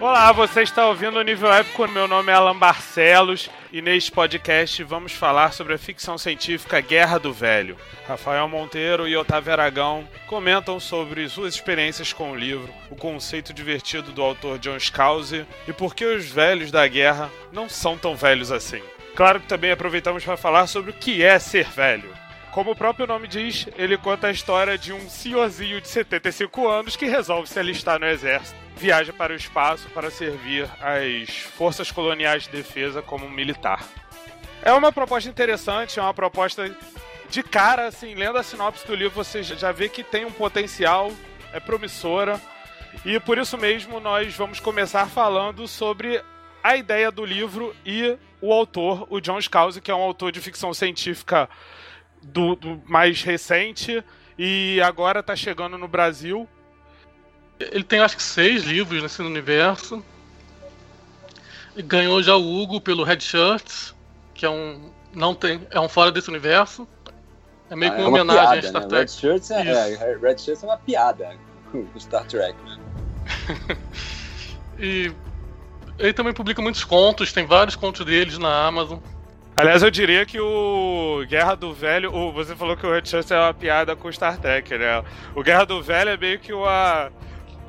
Olá, você está ouvindo o Nível Épico. Meu nome é Alan Barcelos e neste podcast vamos falar sobre a ficção científica Guerra do Velho. Rafael Monteiro e Otávio Aragão comentam sobre suas experiências com o livro, o conceito divertido do autor John Scalzi e por que os velhos da guerra não são tão velhos assim. Claro que também aproveitamos para falar sobre o que é ser velho. Como o próprio nome diz, ele conta a história de um senhorzinho de 75 anos que resolve se alistar no exército viaja para o espaço para servir as forças coloniais de defesa como militar. É uma proposta interessante, é uma proposta de cara, assim, lendo a sinopse do livro, você já vê que tem um potencial, é promissora. E por isso mesmo nós vamos começar falando sobre a ideia do livro e o autor, o John Scalzi, que é um autor de ficção científica do, do mais recente e agora está chegando no Brasil ele tem acho que seis livros nesse universo. Ganhou já o Hugo pelo Red Shirts, que é um. Não tem. É um fora desse universo. É meio ah, que uma, é uma homenagem piada, a Star né? Trek. Red Shirts é, é, Red Shirts é uma piada com Star Trek, né? e ele também publica muitos contos, tem vários contos deles na Amazon. Aliás, eu diria que o Guerra do Velho. O, você falou que o Red Shirts é uma piada com Star Trek, né? O Guerra do Velho é meio que uma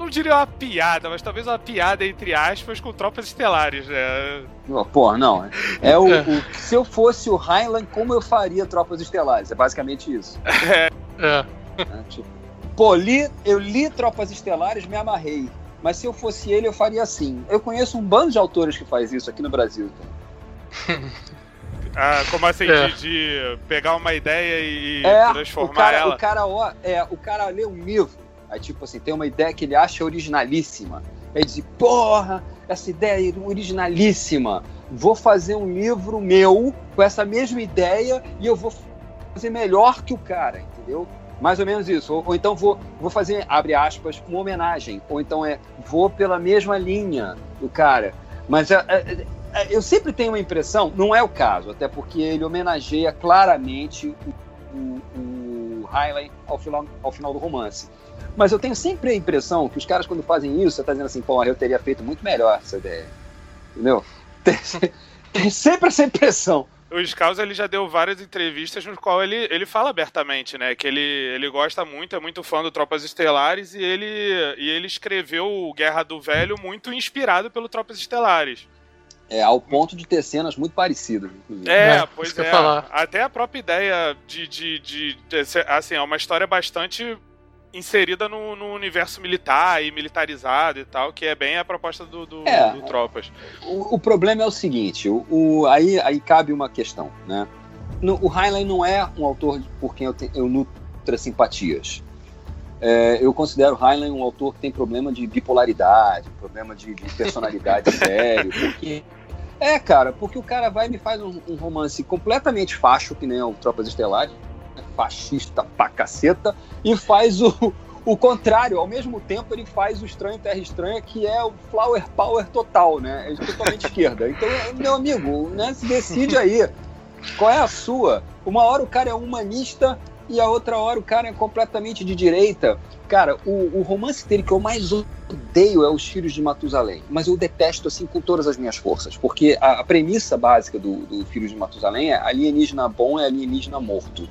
não diria uma piada, mas talvez uma piada entre aspas com tropas estelares, né? Pô, não. É o, o, se eu fosse o Heinlein, como eu faria tropas estelares? É basicamente isso. É. é. é tipo, pô, li, eu li Tropas Estelares, me amarrei. Mas se eu fosse ele, eu faria assim. Eu conheço um bando de autores que faz isso aqui no Brasil. ah, como assim, é. de, de, pegar uma ideia e é, transformar o cara, ela? O cara, ó, é, o cara lê um livro Aí, tipo assim, tem uma ideia que ele acha originalíssima. Aí diz, porra, essa ideia é originalíssima. Vou fazer um livro meu com essa mesma ideia e eu vou fazer melhor que o cara, entendeu? Mais ou menos isso. Ou, ou, então vou, vou fazer, abre aspas, uma homenagem. Ou então é, vou pela mesma linha do cara. Mas é, é, é eu sempre tenho uma impressão, não é o caso, até porque ele homenageia claramente o, o, ao final, ao final do romance. Mas eu tenho sempre a impressão que os caras, quando fazem isso, você tá dizendo assim, pô, eu teria feito muito melhor essa ideia. Entendeu? Tem, tem sempre essa impressão. O Scaus ele já deu várias entrevistas no qual ele, ele fala abertamente, né? Que ele, ele gosta muito, é muito fã do Tropas Estelares e ele, e ele escreveu Guerra do Velho muito inspirado pelo Tropas Estelares. É, ao ponto de ter cenas muito parecidas, inclusive. É, é pois é. Até a própria ideia de, de, de, de, Assim, é uma história bastante inserida no, no, universo militar e militarizado e tal, que é bem a proposta do, do, é, do Tropas. O, o, problema é o seguinte, o, o, aí, aí cabe uma questão, né? No, o Heinlein não é um autor por quem eu, te, eu nutro simpatias. É, eu considero Heinlein um autor que tem problema de bipolaridade, problema de, de personalidade sério, porque... É, cara, porque o cara vai e me faz um, um romance completamente facho, que nem é o Tropas Estelares, fascista pra caceta, e faz o, o contrário, ao mesmo tempo ele faz o Estranho Terra Estranha, que é o flower power total, né? É totalmente esquerda. Então, meu amigo, né, se decide aí. Qual é a sua? Uma hora o cara é humanista e a outra hora o cara é completamente de direita. Cara, o, o romance dele que eu mais odeio é Os Filhos de Matusalém, mas eu detesto assim com todas as minhas forças, porque a, a premissa básica do, do Filhos de Matusalém é alienígena bom é alienígena morto.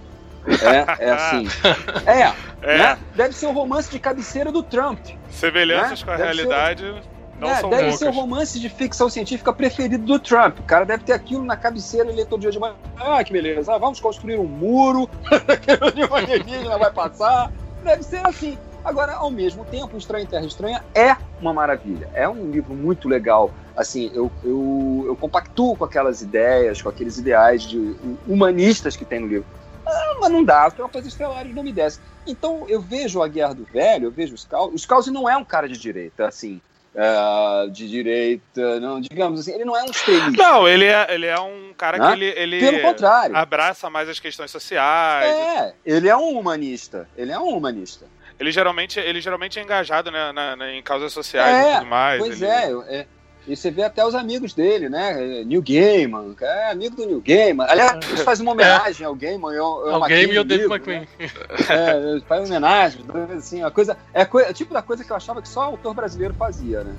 É, é assim. É, é. Né? Deve ser o um romance de cabeceira do Trump. Semelhanças né? com a deve realidade. Ser... Não é, deve loucas. ser o romance de ficção científica preferido do Trump. O cara deve ter aquilo na cabeceira, ele todo dia de manhã. Ah, que beleza. Ah, vamos construir um muro, que o alienígena vai passar. Deve ser assim. Agora, ao mesmo tempo, Estranho em Terra Estranha é uma maravilha. É um livro muito legal. Assim, eu, eu, eu compactuo com aquelas ideias, com aqueles ideais de humanistas que tem no livro. Ah, mas não dá, as tropas estelares não me descem. Então eu vejo a Guerra do Velho, eu vejo os Scalzi. O Scalzi não é um cara de direita, assim. Uh, de direita, não, digamos assim, ele não é um extremista. Não, ele é, ele é um cara que ele, ele Pelo contrário. abraça mais as questões sociais. É, ele é um humanista. Ele é um humanista. Ele geralmente, ele geralmente é engajado né, na, na, em causas sociais é, e tudo mais. Pois ele... é, é, e você vê até os amigos dele, né? New Gaiman, é amigo do New Gaiman. Aliás, eles fazem uma homenagem é. ao Gaiman. Eu, eu ao Gaiman e ao Dave McQueen. Né? É, faz homenagem, assim, a coisa, é, é tipo da coisa que eu achava que só autor brasileiro fazia, né?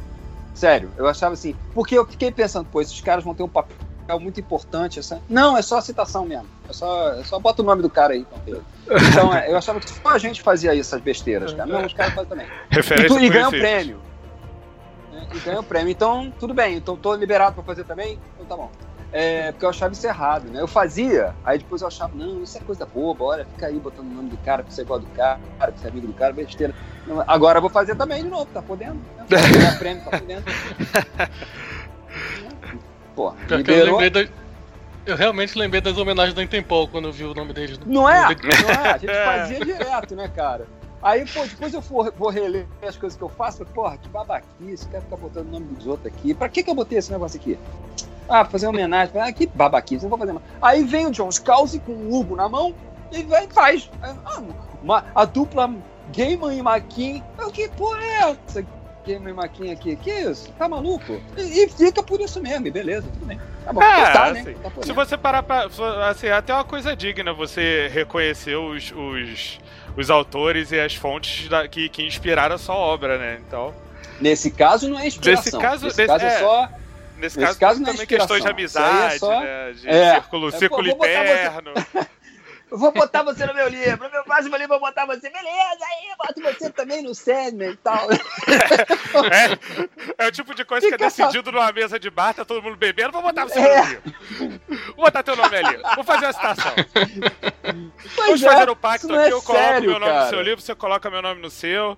Sério, eu achava assim. Porque eu fiquei pensando, pô, esses caras vão ter um papel muito importante. Essa... Não, é só a citação mesmo. É só, é só bota o nome do cara aí. Então, então é, eu achava que só a gente fazia essas besteiras, cara. Não, os caras fazem também. Referência e, e ganham prêmio. E ganham prêmio. Então, tudo bem. Então, tô liberado pra fazer também? Então, tá bom. É, porque eu achava isso errado, né? Eu fazia, aí depois eu achava, não, isso é coisa boba, olha, fica aí botando o nome do cara, pra ser igual do cara, pra ser amigo do cara, besteira. Agora eu vou fazer também de novo, tá podendo? Né? prêmio, tá podendo. Pô, liberou... eu, eu realmente lembrei das homenagens da Intempol quando eu vi o nome deles. Não é? Não é? A gente fazia direto, né, cara? Aí, pô, depois eu for, vou reler as coisas que eu faço, porra, que babaquice, quero ficar botando o nome dos outros aqui. Pra que que eu botei esse negócio aqui? Ah, fazer uma homenagem. Ah, que babaquice, não vou fazer mais. Aí vem o John Scalzi com o Hugo na mão e vai, faz. Ah, uma, a dupla Gaiman e Maquin. Que porra é essa? Gaiman e Maquin aqui. Que isso? Tá maluco? E, e, fica por isso mesmo, beleza, tudo bem. Tá bom, é, tá, né? assim, né? Tá se você parar pra. Assim, é até uma coisa digna você reconhecer os, os, os autores e as fontes da, que, que inspiraram a sua obra, né? Então. Nesse caso não é inspiração. Nesse caso, Nesse caso é, é só Nesse, Nesse caso, caso também questões de é amizade, é só... né? De é. círculo, é, círculo interno. Você... vou botar você no meu livro. No meu próximo livro, vou botar você. Beleza, aí boto você também no Sandman e tal. É, é, o tipo de coisa Fica que é decidido numa mesa de bar, tá todo mundo bebendo. Vou botar você no meu livro. Vou botar teu nome ali. Vou fazer uma citação. Pois Vamos fazer o um pacto aqui. eu coloco sério, meu nome cara. no seu livro, você coloca meu nome no seu.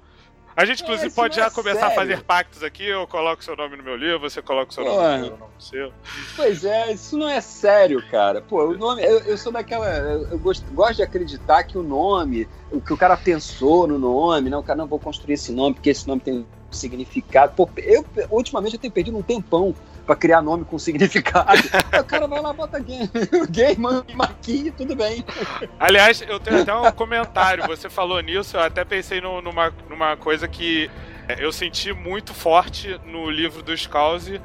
A gente, inclusive, pode já é começar sério. a fazer pactos aqui. Eu coloco seu nome no meu livro, você coloca o seu nome no meu, nome no seu. Pois é, isso não é sério, cara. Pô, o nome. Eu, eu sou daquela. Eu gosto, gosto de acreditar que o nome, o que o cara pensou no nome, não, o cara não vou construir esse nome porque esse nome tem significado. Pô, eu, ultimamente eu tenho perdido um tempão para criar nome com significado. o cara vai lá, bota game, game aqui, tudo bem. Aliás, eu tenho até um comentário. Você falou nisso, eu até pensei no, numa, numa coisa que é, eu senti muito forte no livro do Scalzi,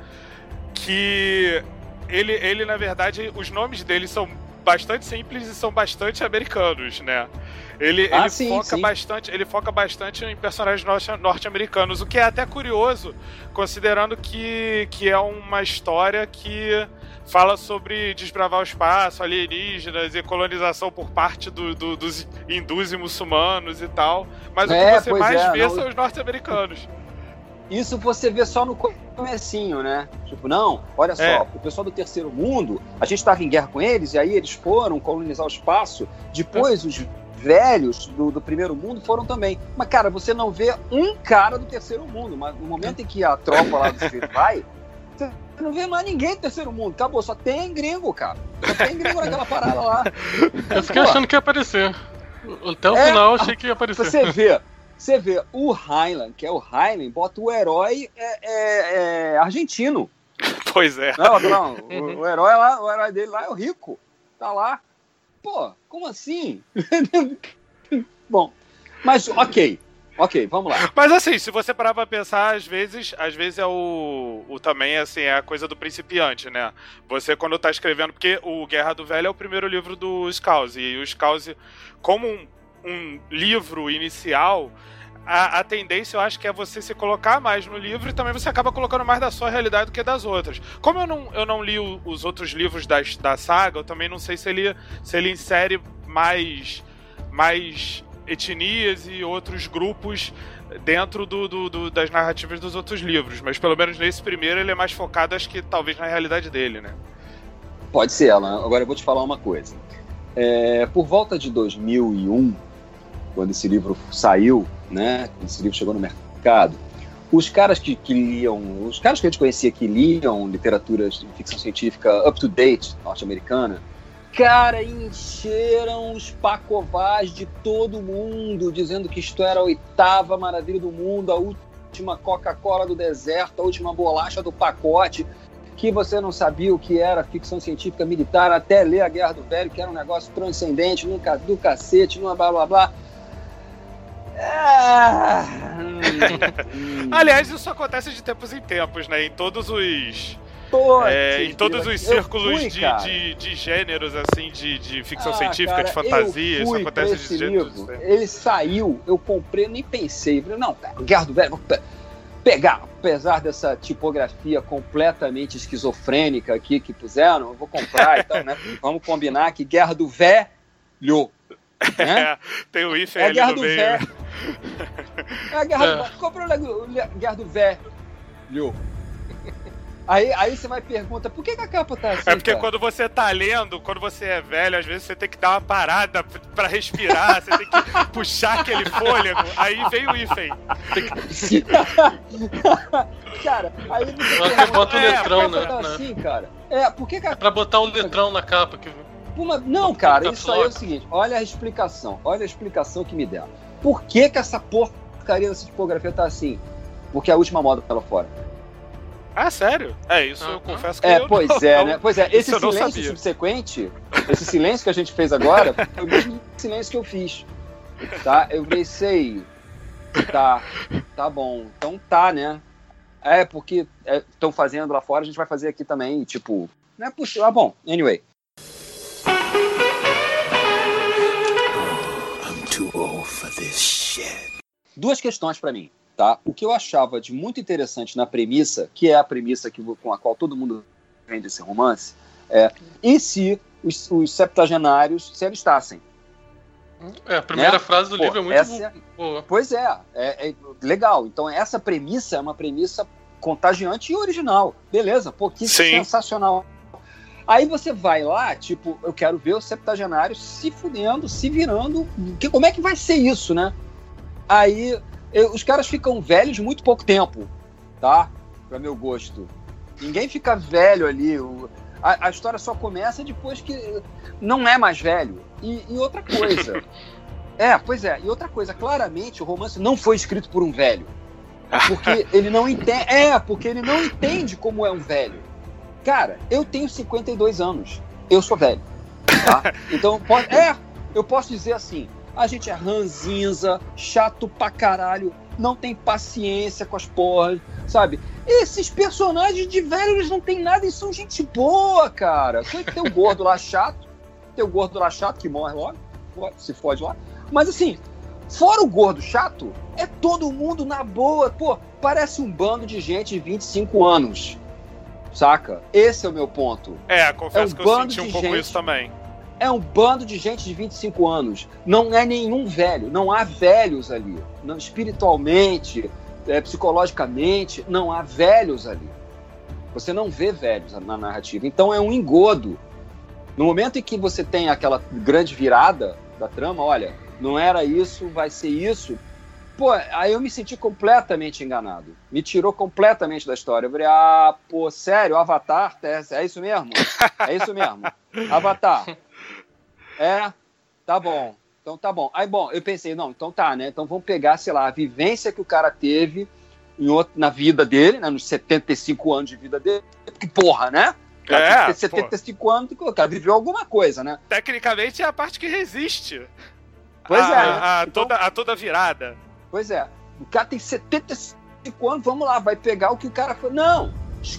que ele, ele, na verdade, os nomes dele são bastante simples e são bastante americanos, né? Ele, ah, ele sim, foca sim. bastante, ele foca bastante em personagens norte-americanos, o que é até curioso, considerando que, que é uma história que fala sobre desbravar o espaço, alienígenas e colonização por parte do, do, dos hindus e muçulmanos e tal. Mas é, o que você mais é, vê não... são os norte-americanos. Isso você vê só no comecinho, né? Tipo, não, olha só, é. o pessoal do terceiro mundo, a gente estava em guerra com eles, e aí eles foram colonizar o espaço. Depois os velhos do, do, primeiro mundo foram também. Mas, cara, você não vê um cara do terceiro mundo. Mas no momento em que a tropa lá do Street vai, você não vê mais ninguém do terceiro mundo. Acabou, só tem gringo, cara. Só tem gringo naquela parada lá. Eu fiquei achando que ia aparecer. Até o é, final eu achei que ia aparecer. Você vê, você vê o Highland, que é o Highland, bota o herói é, é, é argentino. Pois é. Não, não, uhum. o, o, herói lá, o herói dele lá é o rico. Tá lá. Pô, como assim? Bom, mas ok. Ok, vamos lá. Mas assim, se você parar pra pensar, às vezes, às vezes é o, o também, assim, é a coisa do principiante, né? Você, quando tá escrevendo, porque o Guerra do Velho é o primeiro livro do Scouse, e o Scouse, como um, um livro inicial, a, a, tendência eu acho que é você se colocar mais no livro e também você acaba colocando mais da sua realidade do que das outras. Como eu não, eu não li o, os outros livros das, da saga, eu também não sei se ele, se ele insere mais, mais etnias e outros grupos dentro do, do, do, das narrativas dos outros livros. Mas pelo menos nesse primeiro ele é mais focado, acho que talvez na realidade dele, né? Pode ser, Alan. Agora eu vou te falar uma coisa. É, por volta de 2001, quando esse livro saiu, né? Esse livro chegou no mercado. Os caras que, que liam, os caras que a gente conhecia que liam literaturas de ficção científica up to date norte-americana, cara, encheram os pacovás de todo mundo, dizendo que isto era a oitava maravilha do mundo, a última Coca-Cola do deserto, a última bolacha do pacote, que você não sabia o que era ficção científica militar até ler A Guerra do Velho, que era um negócio transcendente, nunca do cacete, numa blá blá blá. Ah, Aliás, isso acontece de tempos em tempos, né? Em todos os. É, em todos os círculos fui, de, de, de, gêneros, assim, de, de ficção ah, científica, cara, de fantasia, isso acontece de jeito. Ele saiu, eu comprei, nem pensei. Falei, não, Guerra do Velho. pegar, apesar dessa tipografia completamente esquizofrênica aqui que puseram, eu vou comprar e tal, né? Vamos combinar que Guerra do Velho. Né? É, tem o IFE é ali Guerra no do meio. Vé. É a Guerra do Velho. Comprou a Guerra do Velho. Aí, aí você vai perguntar, por que, que a capa tá assim? É porque cara? quando você tá lendo, quando você é velho, às vezes você tem que dar uma parada pra respirar, você tem que puxar aquele fôlego, aí vem o hífen. cara, aí você pergunta, bota o É, letrão, que né? tá né? assim, cara? É, por que, que a É pra botar o letrão na capa. Que... Uma- Não, cara, isso aí é o seguinte: olha a explicação, olha a explicação que me deram. Por que, que essa porcaria dessa tipografia tá assim? Porque a última moda tá lá fora. Ah, sério? É, isso eu confesso que É, eu pois não- é, né? Pois é, esse silêncio subsequente, esse silêncio que a gente fez agora, foi o mesmo silêncio que eu fiz. Tá? Eu pensei, tá, tá bom, então tá, né? É, porque estão fazendo lá fora, a gente vai fazer aqui também, tipo, não é possível. Ah, bom, anyway. Duas questões para mim, tá? O que eu achava de muito interessante na premissa, que é a premissa que, com a qual todo mundo vende esse romance, é e se os, os septagenários se alistassem? É, a primeira Né? frase do Pô, livro é muito essa é- boa. Pois é, é, é legal. Então essa premissa é uma premissa contagiante e original. Beleza, pô, que Sim. sensacional. Aí você vai lá, tipo, eu quero ver os septagenários se fudendo, se virando. Que, como é que vai ser isso, né? Aí eu- os caras ficam velhos muito pouco tempo, tá? Pra meu gosto. Ninguém fica velho ali. o- a, a história só começa depois que não é mais velho. E, e outra coisa. é, pois é. E outra coisa, claramente o romance não foi escrito por um velho. Porque ele não entende. É, porque ele não entende como é um velho. Cara, eu tenho 52 anos. Eu sou velho. Tá? Então, pode, é, eu posso dizer assim: a gente é ranzinza, chato pra caralho, não tem paciência com as porras, sabe? Esses personagens de velho, eles não têm nada e são gente boa, cara. Tem tem o gordo lá chato, tem o gordo lá chato que morre logo, se fode lá. Mas assim, fora o gordo chato, é todo mundo na boa. Pô, parece um bando de gente de 25 anos. Saca? Esse é o meu ponto. É, confesso É um que eu bando senti um pouco gente. isso também. É um bando de gente de 25 anos. Não é nenhum velho. Não há velhos ali. Não, espiritualmente, é, psicologicamente, não há velhos ali. Você não vê velhos na narrativa. Então é um engodo. No momento em que você tem aquela grande virada da trama, olha, não era isso, vai ser isso. Pô, aí eu me senti completamente enganado. Me tirou completamente da história. Eu falei, ah, pô, sério, Avatar? É, é isso mesmo? É isso mesmo. Avatar. É, tá bom. Então tá bom. Aí, bom, eu pensei, não, então tá, né? Então vamos pegar, sei lá, a vivência que o cara teve em outro, na vida dele, né? Nos 75 anos de vida dele. Porque, porra, né? Cara É, tem que ter pô. 75 anos, o cara viveu alguma coisa, né? Tecnicamente é a parte que resiste. Pois a, é, né? A, Então- toda, a toda virada. Pois é. O cara tem 75 anos, vamos lá, vai pegar o que o cara foi. Não!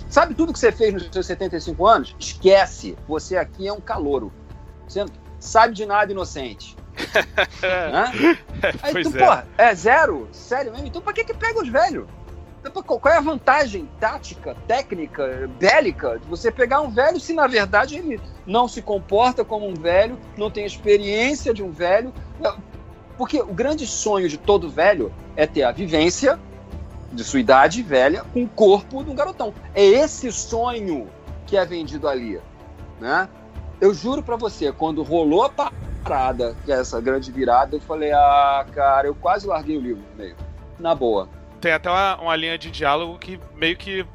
Sabe tudo que você fez nos seus 75 anos? Esquece. Você aqui é um calouro. Você não sabe de nada inocente. Né? Aí pois tu, é. porra, é zero? Sério mesmo? Então pra que que pega os velhos? Então, Qual é a vantagem tática, técnica, bélica de você pegar um velho se na verdade ele não se comporta como um velho, não tem experiência de um velho? Porque o grande sonho de todo velho é ter a vivência de sua idade velha com o corpo de um garotão. É esse sonho que é vendido ali, né? Eu juro pra você, quando rolou a parada, é essa grande virada, eu falei, ah, cara, eu quase larguei o livro meio. Na boa. Tem até uma, uma linha de diálogo que meio que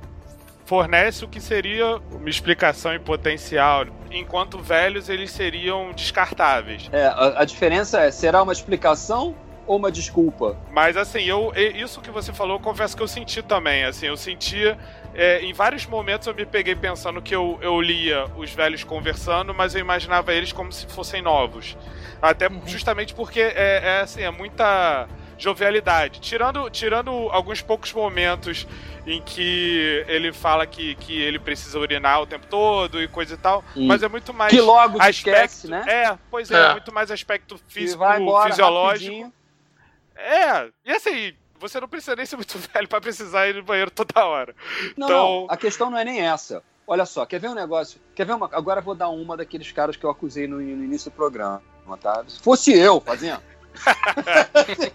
fornece o que seria uma explicação em potencial. Enquanto velhos, eles seriam descartáveis. É, a, a diferença é, será uma explicação ou uma desculpa? Mas assim, eu isso que você falou, eu confesso que eu senti também. Assim, eu sentia. é, em vários momentos eu me peguei pensando que eu, eu lia os velhos conversando, mas eu imaginava eles como se fossem novos. Até justamente porque é, é, assim, é muita jovialidade. Tirando, tirando alguns poucos momentos em que ele fala que, que ele precisa urinar o tempo todo e coisa e tal, Hum. mas é muito mais. que logo se aspecto, esquece, né? É, pois é, É. muito mais aspecto físico, vai embora fisiológico. rapidinho. É, e assim, você não precisa nem ser muito velho pra precisar ir no banheiro toda hora. Não, Então- não, a questão não é nem essa. Olha só, quer ver um negócio? Quer ver uma. Agora eu vou dar uma daqueles caras que eu acusei no, no início do programa, tá? Se fosse eu fazendo. Se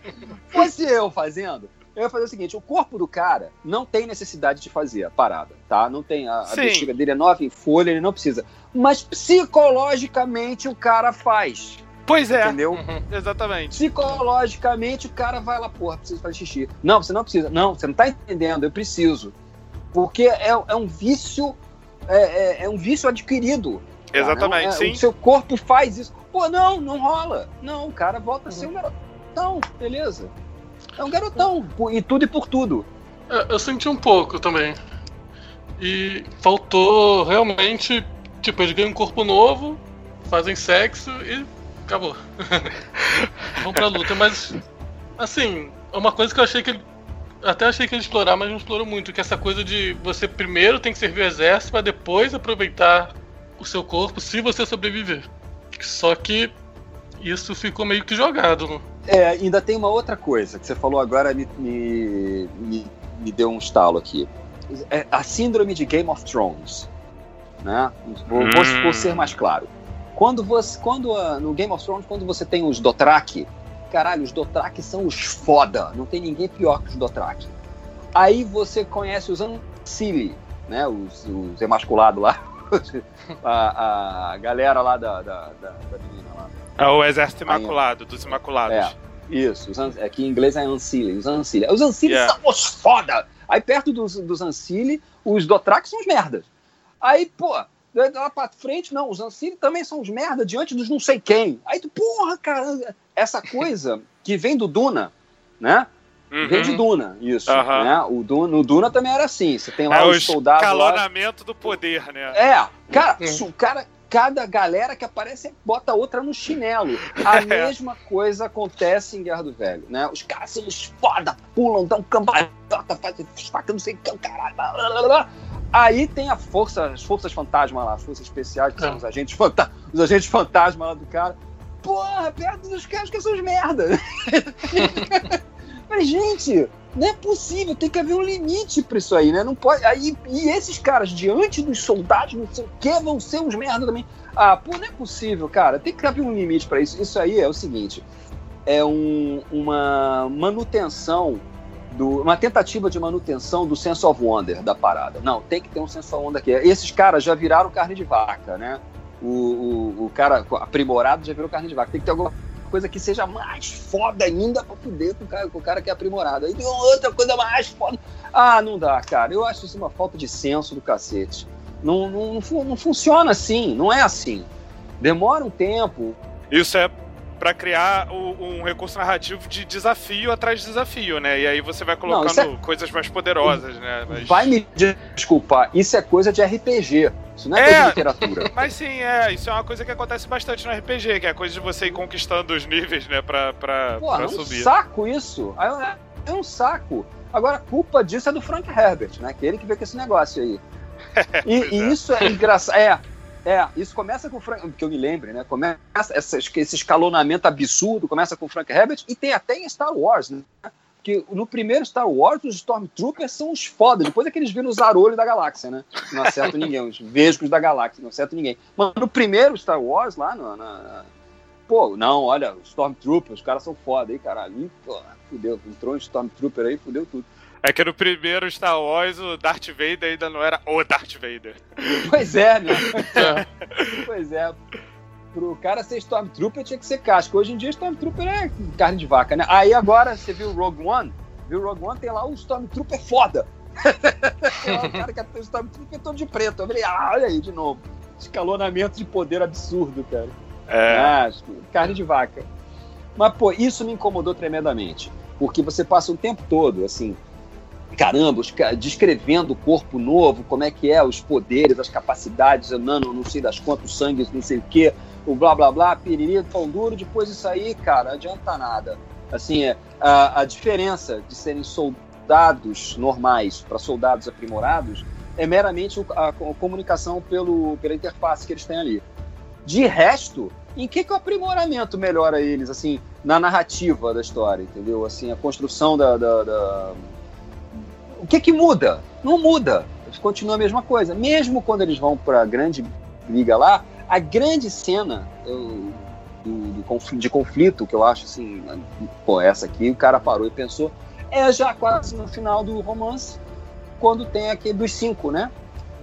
fosse eu fazendo, eu ia fazer o seguinte: o corpo do cara não tem necessidade de fazer a parada, tá? Não tem. A, a bexiga dele é nova em folha, ele não precisa. Mas psicologicamente o cara faz. Pois é, Entendeu? Uhum. exatamente. Psicologicamente o cara vai lá, porra, preciso fazer xixi. Não, você não precisa. Não, você não tá entendendo, eu preciso. Porque é, é um vício. É, é- é um vício adquirido. cara. Exatamente, Não, é- sim. O seu corpo faz isso. Pô, não, não rola. Não, o cara volta a ser um garotão, beleza. É um garotão. E tudo e por tudo. É, Eu senti um pouco também. E faltou realmente. Tipo, eles ganham um corpo novo, fazem sexo e acabou. Vão pra luta, mas. Assim, é uma coisa que eu achei que ele. Até achei que ele explorar, mas não explorou muito. Que é essa coisa de você primeiro tem que servir o exército pra depois aproveitar o seu corpo se você sobreviver. Só que isso ficou meio que jogado. né? É, ainda tem uma outra coisa que você falou agora, me, me, me, me deu um estalo aqui. É a síndrome de Game of Thrones. Né? Vou, vou- Hum. vou ser mais claro. Quando você. Quando, no Game of Thrones, quando você tem os Dothraki, caralho, os Dothraki são os foda. Não tem ninguém pior que os Dothraki. Aí você conhece os Ancili, né? Os, os emasculados lá. a, a galera lá da, da, da, da menina lá. É o Exército Imaculado, dos Imaculados. É, isso. Os é que em inglês é Ancile. Os Ancile. Os Ancile Yeah. são os foda. Aí perto dos, dos Ancile, os Dothraki são os merdas. Aí, pô, lá pra frente, não, os Ancile também são os merda diante dos não sei quem. Aí tu, porra, cara, essa coisa que vem do Duna, né? Uhum. Vem de Duna, isso. Aham. Né? O Duna, no Duna também era assim. Você tem lá É o os soldados. Lá, escalonamento do poder, né? é, cara, Hum. su- cara, cada galera que aparece bota outra no chinelo. A mesma coisa acontece em Guerra do Velho, né? Os caras são os foda, pulam, dão cambalhota, fazem faca, não sei o que, caralho. blá, blá, blá. Aí tem a força, as forças fantasma lá, as forças especiais, que É. são os agentes, fanta os agentes fantasma lá do cara. Porra, perto dos caras que são os merda. Mas, gente, não é possível, tem que haver um limite pra isso aí, né? Não pode. Aí, e esses caras, diante dos soldados, não sei o que, vão ser uns merda também. Ah, pô, não é possível, cara. Tem que haver um limite pra isso. Isso aí é o seguinte: é um- uma manutenção. Do, uma tentativa de manutenção do sense of wonder da parada. Não, tem que ter um sense of wonder aqui. Esses caras já viraram carne de vaca, né? O, o, o cara aprimorado já virou carne de vaca. Tem que ter alguma coisa que seja mais foda ainda pra poder com o cara, com o cara que é aprimorado. Aí tem outra coisa mais foda. Ah, não dá, cara. Eu acho isso uma falta de senso do cacete. Não, não, não, não funciona assim, não é assim. Demora um tempo. Isso é pra criar um recurso narrativo de desafio atrás de desafio, né? E aí você vai colocando é- coisas mais poderosas, né? Mas... Vai me desculpar, isso é coisa de RPG. Isso não é, É. literatura. Mas sim, é, isso é uma coisa que acontece bastante no RPG, que é a coisa de você ir conquistando os níveis, né, pra, pra, Porra, pra é um subir. saco isso. É, é um saco. Agora, a culpa disso é do Frank Herbert, né? Que ele que veio com esse negócio aí. E, e é. isso é engraçado. É, é, isso começa com o Frank. Que eu me lembre, né? Começa esse escalonamento absurdo, começa com o Frank Herbert e tem até em Star Wars, né? Que no primeiro Star Wars, os Stormtroopers são os foda. Depois é que eles viram os Zarolhos da galáxia, né? Não acertam ninguém, os Vesgos da galáxia, não acertam ninguém. Mas no primeiro Star Wars, lá no, na, Pô, não, olha, os Stormtroopers, os caras são foda aí, caralho. Ih, pô, fudeu, entrou um Stormtrooper aí, fudeu tudo. É que no primeiro Star Wars o Darth Vader ainda não era o Darth Vader. Pois é, né? É. Pois é. Pro cara ser Stormtrooper tinha que ser casca. Hoje em dia Stormtrooper é carne de vaca, né? Aí agora você viu o Rogue One? Viu o Rogue One? Tem lá o Stormtrooper foda. tem lá o cara que é o Stormtrooper todo de preto. Eu falei, ah, olha aí de novo. Escalonamento de poder absurdo, cara. É. Ah, carne de vaca. Mas, pô, isso me incomodou tremendamente. Porque você passa o tempo todo, assim, caramba, descrevendo o corpo novo, como é que é, os poderes, as capacidades, nano, não sei das quantas, o sangue, não sei o quê, o blá blá blá, piriri, pão duro, depois isso aí, cara, adianta nada. Assim, é, a, a diferença de serem soldados normais para soldados aprimorados é meramente a, co- comunicação pelo, pela interface que eles têm ali. De resto, Em que, que o aprimoramento melhora eles, assim, na narrativa da história, entendeu? Assim, a construção da. da, da... O que que muda? Não muda. Continua a mesma coisa. Mesmo quando eles vão pra grande briga lá, a grande cena eu, do, do conflito, de conflito, que eu acho assim, pô, essa aqui o cara parou e pensou, é já quase no final do romance, quando tem aquele dos cinco, né?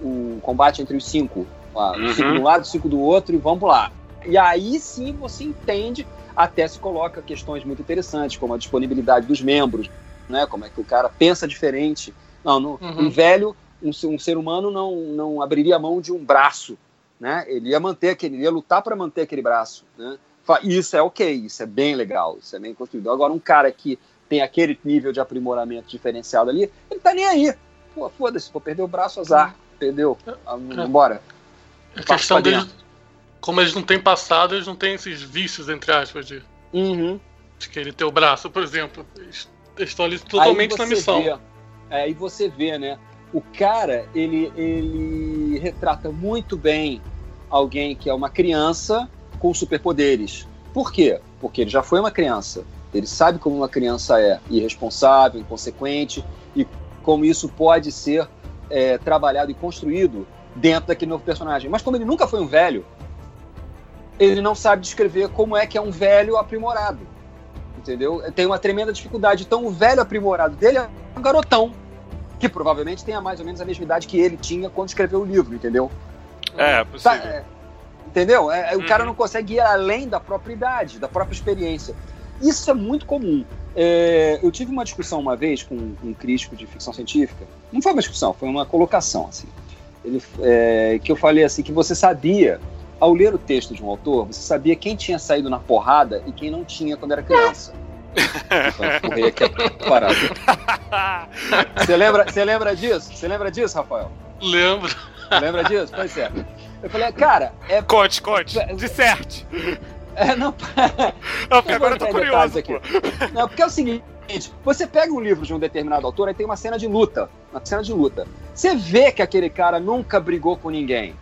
O combate entre os cinco. Lá, uhum. Cinco de um lado, cinco do outro, e vamos lá. E aí sim você entende, até se coloca questões muito interessantes, como a disponibilidade dos membros, né? Como é que o cara pensa diferente. Não, no, uhum. um velho, um, um, ser humano não, não abriria a mão de um braço, né? Ele ia manter aquele, ele ia lutar para manter aquele braço, né? Isso é ok, isso é bem legal, isso é bem construído. Agora, um cara que tem aquele nível de aprimoramento diferenciado ali, ele tá nem aí. Pô, foda-se, pô, perdeu o braço, azar. Perdeu. Vambora. É. A questão deles, como eles não têm passado, eles não têm esses vícios, entre aspas, de, uhum. de querer ter o braço, por exemplo. Eles estão ali totalmente na missão. Vê, é, aí você vê, né? O cara, ele, ele retrata muito bem alguém que é uma criança com superpoderes. Por quê? Porque ele já foi uma criança. Ele sabe como uma criança é irresponsável, inconsequente e como isso pode ser é, trabalhado e construído dentro daquele novo personagem. Mas como ele nunca foi um velho, ele não sabe descrever como é que é um velho aprimorado. Entendeu? Tem uma tremenda dificuldade. Então, o velho aprimorado dele é um garotão, que provavelmente tenha mais ou menos a mesma idade que ele tinha quando escreveu o livro, entendeu? É, possível. Tá, é, Entendeu? É, uhum. O cara uhum. não consegue ir além da própria idade, da própria experiência. Isso é muito comum. É, eu tive uma discussão uma vez com um crítico de ficção científica. Não foi uma discussão, foi uma colocação assim. Ele, é, que eu falei assim que você sabia, ao ler o texto de um autor, você sabia quem tinha saído na porrada e quem não tinha quando era criança. Você lembra, você lembra disso? Você lembra disso, Rafael? Lembro. Lembra disso? Pois é. Eu falei, cara, é. Conte, conte. Disserte. É, não. não porque agora eu tô curioso. Aqui. Não, porque é o seguinte: você pega um livro de um determinado autor, aí tem uma cena de luta. Uma cena de luta. Você vê que aquele cara nunca brigou com ninguém.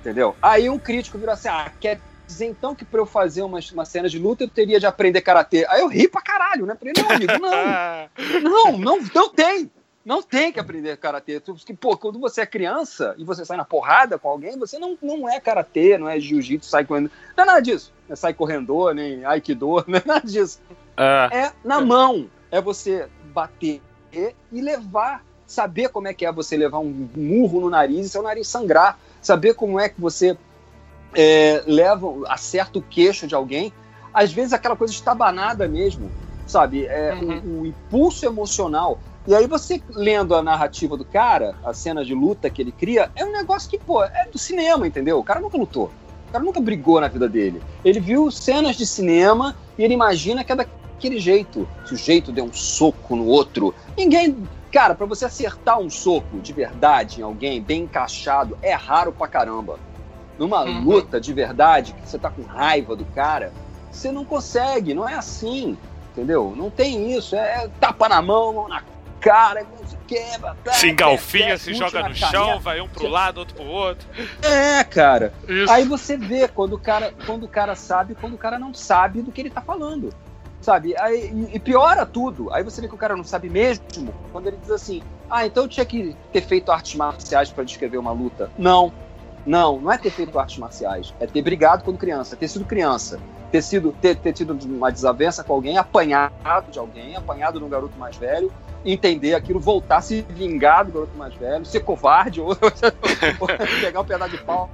Entendeu? Aí um crítico virou assim: ah, quer dizer então que pra eu fazer uma, uma cena de luta eu teria de aprender karatê. Aí eu ri pra caralho, né? Falei, não, amigo, não. Não, não, não tem. Não tem que aprender karatê. Porque, pô, quando você é criança e você sai na porrada com alguém, você não, não é karatê, não é jiu-jitsu, sai correndo. Não é nada disso. Não é sai correndo, nem aikido, não é nada disso. É, é na mão. É você bater e levar. Saber como é que é você levar um murro no nariz e seu nariz sangrar. Saber como é que você é, leva, acerta o queixo de alguém. Às vezes aquela coisa estabanada mesmo, sabe? É, uhum. o, o impulso emocional e aí você lendo a narrativa do cara, a cena de luta que ele cria, é um negócio que, pô, é do cinema, entendeu? O cara nunca lutou. O cara nunca brigou na vida dele. Ele viu cenas de cinema e ele imagina que é daquele jeito. Se o jeito deu um soco no outro, ninguém. Cara, para você acertar um soco de verdade em alguém, bem encaixado, é raro pra caramba. Numa uhum. luta de verdade, que você tá com raiva do cara, você não consegue, não é assim entendeu? Não tem isso, é tapa na mão, mão na cara, se quebra. Tá, se engalfinha, se joga no chão, vai um pro lado, outro pro outro. É, cara. Isso. Aí você vê quando o cara, quando o cara sabe, quando o cara não sabe do que ele tá falando. Sabe? Aí, e piora tudo. Aí você vê que o cara não sabe mesmo quando ele diz assim: ah, então eu tinha que ter feito artes marciais para descrever uma luta. Não. Não, não é ter feito artes marciais. É ter brigado quando criança, ter sido criança ter sido ter, ter tido uma desavença com alguém, apanhado de alguém, apanhado de um garoto mais velho, entender aquilo, voltar, se vingar do garoto mais velho, ser covarde, ou, ou pegar um pedaço de pau,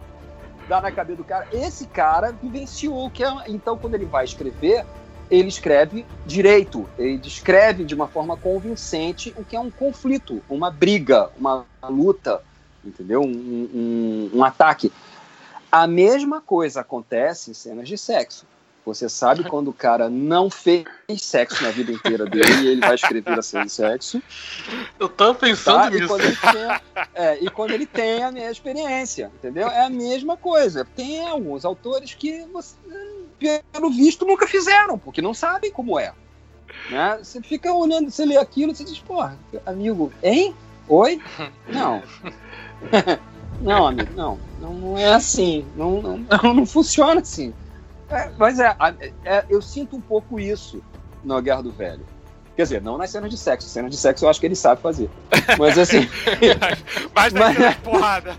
dar na cabeça do cara. Esse cara vivenciou que é, então quando ele vai escrever, ele escreve direito, ele descreve de uma forma convincente o que é um conflito, uma briga, uma luta, entendeu? Um, um, um ataque. A mesma coisa acontece em cenas de sexo. Você sabe quando o cara não fez sexo na vida inteira dele e ele vai escrever a cena de sexo. Eu tô pensando tá? nisso. E quando, ele tem, é, e quando ele tem a minha experiência, entendeu? É a mesma coisa. Tem alguns autores que, você, pelo visto, nunca fizeram, porque não sabem como é. Né? Você fica olhando, você lê aquilo, você diz, porra, amigo, hein? Oi? Não. não, amigo, não. Não, não é assim. Não, não, não, não funciona assim. É, mas é, é, eu sinto um pouco isso na Guerra do Velho. Quer dizer, não nas cenas de sexo. Cenas de sexo eu acho que ele sabe fazer. Mas assim. mas mas, porrada.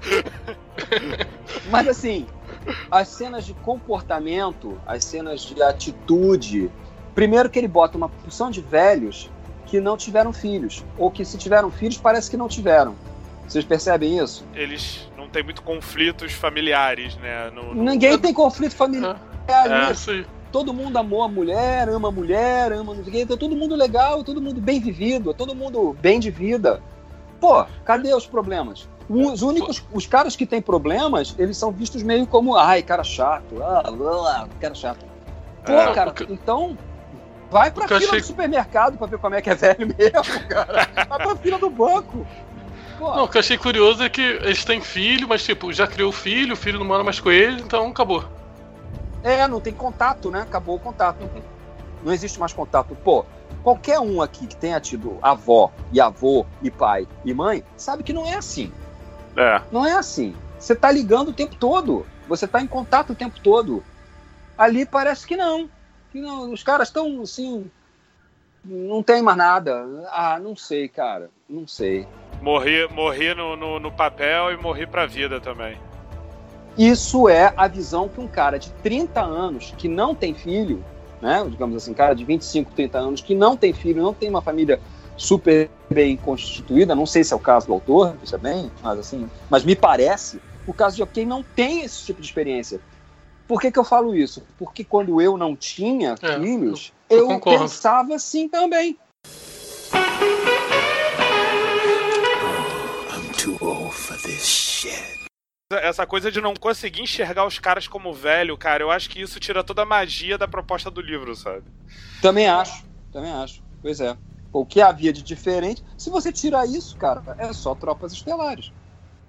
mas assim, as cenas de comportamento, as cenas de atitude. Primeiro que ele bota uma porção de velhos que não tiveram filhos. Ou que se tiveram filhos, parece que não tiveram. Vocês percebem isso? Eles não têm muito conflitos familiares, né? No, no... Ninguém tem conflito familiar. É, é, todo mundo amou a mulher, ama a mulher, ama não sei o quê. Então, todo mundo legal, todo mundo bem vivido, todo mundo bem de vida. Pô, cadê os problemas? Os únicos, os caras que têm problemas, eles são vistos meio como, ai, cara chato, ah, ah, cara chato. Pô, é, cara, porque... então vai pra fila achei... do supermercado pra ver como é que é velho mesmo, cara. vai pra fila do banco. Pô. Não, o que eu achei curioso é que eles têm filho, mas tipo, já criou filho, o filho não mora mais com ele, então acabou. É, não tem contato, né? Acabou o contato. Não existe mais contato. Pô, qualquer um aqui que tenha tido avó e avô e pai e mãe, sabe que não é assim. É. Não é assim. Você tá ligando o tempo todo. Você tá em contato o tempo todo. Ali parece que não. Que não. Os caras estão assim. Não tem mais nada. Ah, não sei, cara. Não sei. Morri, morri no, no, no papel e morri pra vida também. Isso é a visão que um cara de 30 anos que não tem filho, né, digamos assim, cara de 25, 30 anos que não tem filho, não tem uma família super bem constituída, não sei se é o caso do autor, isso é bem, mas assim, mas me parece o caso de quem não tem esse tipo de experiência. Por que, que eu falo isso? Porque quando eu não tinha é, filhos, eu, eu pensava assim também. Too old for this shit. Essa coisa de não conseguir enxergar os caras como velho, cara, eu acho que isso tira toda a magia da proposta do livro, sabe? Também acho, também acho. Pois é. O que havia de diferente, se você tirar isso, cara, é só tropas estelares.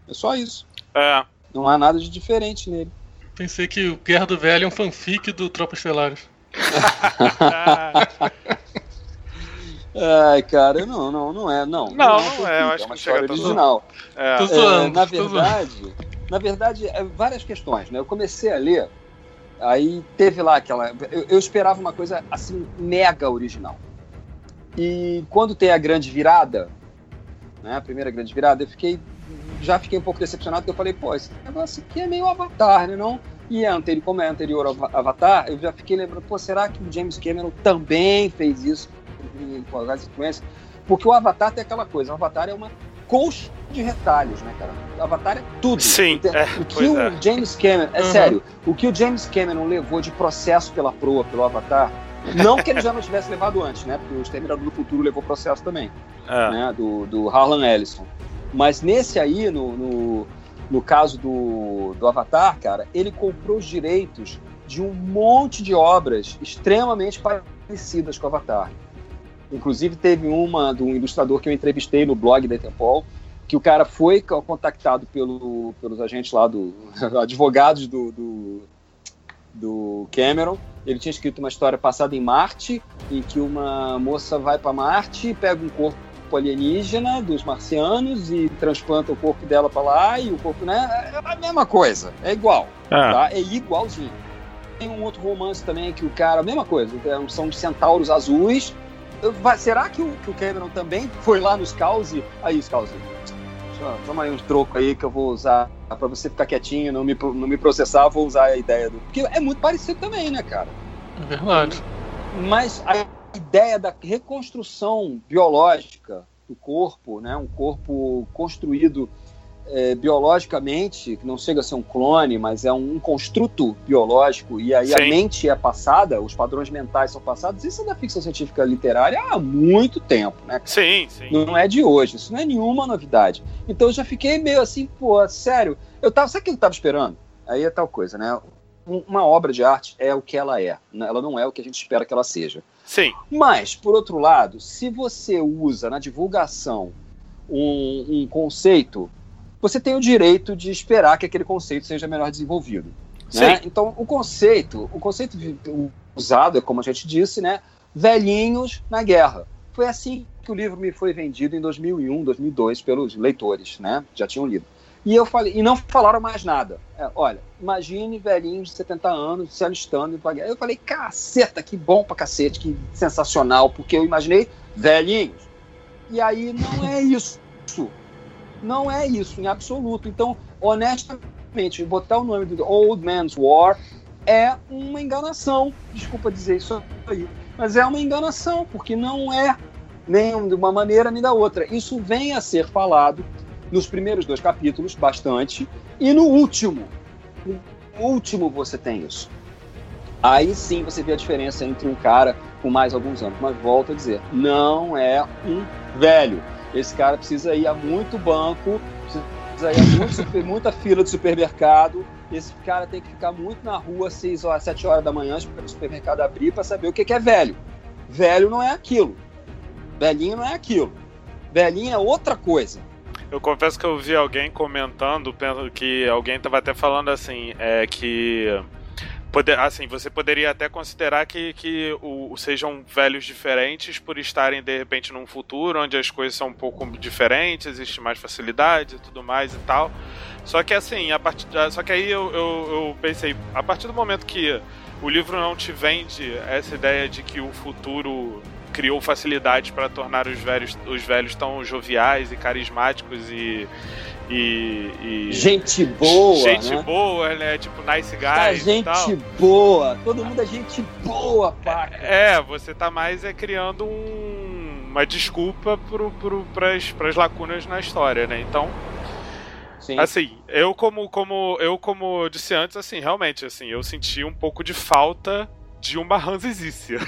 É só isso. É. Não há nada de diferente nele. Pensei que o Guerra do Velho é um fanfic do Tropas Estelares. Ai, cara, não, não, não é, não. Não, não, é, não é, eu acho é uma que história original. É. Tô zoando, é, na verdade, na verdade, é várias questões, né? Eu comecei a ler, aí teve lá aquela. Eu, eu, esperava uma coisa assim, mega original. E quando tem a grande virada, né? A primeira grande virada, eu fiquei. Já fiquei um pouco decepcionado, porque eu falei, pô, esse negócio aqui é meio avatar, né? Não? E é anterior, como é anterior ao Avatar, eu já fiquei lembrando, pô, será que o James Cameron também fez isso com as influências? Porque o Avatar tem aquela coisa, o Avatar é uma colcha de retalhos, né, cara? O Avatar é tudo. Sim. É, o que o é. James Cameron, é uhum. sério, o que o James Cameron levou de processo pela proa, pelo Avatar, não que ele já não tivesse levado antes, né? Porque o Exterminador do Futuro levou processo também, é. né? Do, do Harlan Ellison. Mas nesse aí, no, no, no caso do, do Avatar, cara, ele comprou os direitos de um monte de obras extremamente parecidas com o Avatar. Inclusive, teve uma de um ilustrador que eu entrevistei no blog da Etempol, que o cara foi contactado pelo, pelos agentes lá, do advogados do, do, do Cameron. Ele tinha escrito uma história passada em Marte, em que uma moça vai para Marte, pega um corpo alienígena dos marcianos e transplanta o corpo dela para lá e o corpo, né? É a mesma coisa, é igual, ah. tá? É igualzinho. Tem um outro romance também que o cara, a mesma coisa, são centauros azuis será que o, que o Cameron também foi lá nos Cause? Aí, Cause, toma aí uns trocos aí que eu vou usar para você ficar quietinho, não me, não me processar, vou usar a ideia do. Porque é muito parecido também, né, cara? É verdade. Mas a ideia da reconstrução biológica do corpo, né, um corpo construído é, biologicamente, que não chega a ser um clone, mas é um, um construto biológico, e aí Sim. a mente é passada, os padrões mentais são passados, isso é da ficção científica literária há muito tempo, né? Sim, sim. Não é de hoje, isso não é nenhuma novidade. Então eu já fiquei meio assim, pô, sério, eu tava, sabe o que eu tava esperando? Aí é tal coisa, né? Uma obra de arte é o que ela é, né? ela não é o que a gente espera que ela seja. Sim. Mas, por outro lado, se você usa na divulgação um, um conceito você tem o direito de esperar que aquele conceito seja melhor desenvolvido. Né? Então, o conceito, o conceito usado é como a gente disse, né? Velhinhos na guerra. Foi assim que o livro me foi vendido em 2001, 2002 pelos leitores, né? Já tinham lido. E eu falei, e não falaram mais nada. É, olha, imagine velhinhos de 70 anos se alistando pra guerra. Eu falei, caceta, que bom pra cacete, que sensacional, porque eu imaginei velhinhos. E aí não é isso. Não é isso, em absoluto. Então, honestamente, botar o nome do Old Man's War é uma enganação. Desculpa dizer isso aí. Mas é uma enganação, porque não é nem de uma maneira nem da outra. Isso vem a ser falado nos primeiros dois capítulos, bastante, e no último. No último você tem isso. Aí sim você vê a diferença entre um cara com mais alguns anos. Mas volto a dizer, não é um velho. Esse cara precisa ir a muito banco, precisa ir a muito muita fila de supermercado. Esse cara tem que ficar muito na rua às 6 horas, 7 horas da manhã, para o supermercado abrir para saber o que é velho. Velho não é aquilo. Velhinho não é aquilo. Velhinho é outra coisa. Eu confesso que eu vi alguém comentando, que alguém estava até falando assim, é que Poder, assim, você poderia até considerar que, que o, sejam velhos diferentes por estarem de repente num futuro onde as coisas são um pouco diferentes, existe mais facilidade e tudo mais e tal. Só que assim, a part... só que aí eu, eu, eu pensei, a partir do momento que o livro não te vende essa ideia de que o futuro criou facilidades para tornar os velhos, os velhos tão joviais e carismáticos e, e, e, gente boa, gente né? boa, né? Tipo nice guys. Tá, gente boa, todo mundo é gente boa, paca. É, você tá mais é criando um, uma desculpa pro, pro, pras, pras lacunas na história, né? Então, Sim. assim, eu como como eu como disse antes, assim, realmente, assim, eu senti um pouco de falta de uma ranzizice.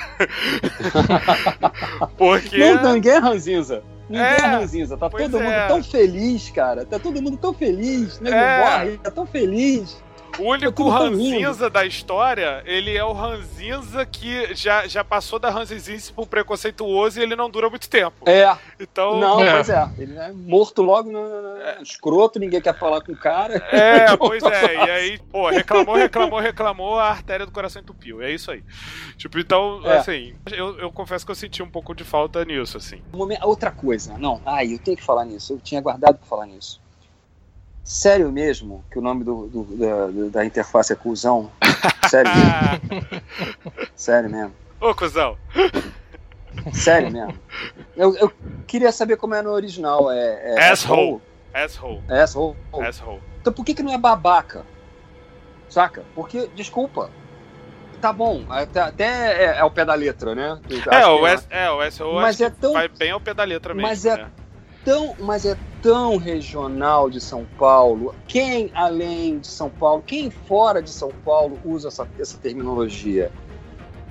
Porque. Não, ninguém é ranzinza. Ninguém é, é ranzinza. Tá todo mundo é. tão feliz, cara. Tá todo mundo tão feliz. Nego é. morre, tá tão feliz. O único ranzinza da história, ele é o ranzinza que já, já passou da ranzinzice pro preconceituoso e ele não dura muito tempo. É. Então... Não, é. pois é. Ele é morto logo no, no, no é. escroto, ninguém quer falar com o cara. É, pois é. E aí, pô, reclamou, reclamou, reclamou, a artéria do coração entupiu. É isso aí. Tipo, então, é. assim, eu, eu confesso que eu senti um pouco de falta nisso, assim. Outra coisa, não, ai, eu tenho que falar nisso. Eu tinha guardado pra falar nisso. Sério mesmo que o nome do, do da, da, interface é cuzão? Sério mesmo? Sério mesmo? Ô, cuzão! Sério mesmo? Eu, eu queria saber como é no original. É, é asshole. Asshole. Asshole. Asshole. Então por que, que não é babaca? Saca? Porque, desculpa, tá bom, até, até é, é, ao pé da letra, né? É o, é, é, o SO mas é tão, vai bem ao pé da letra mesmo. Mas é né? Tão, mas é tão regional de São Paulo. Quem além de São Paulo, quem fora de São Paulo usa essa, essa terminologia?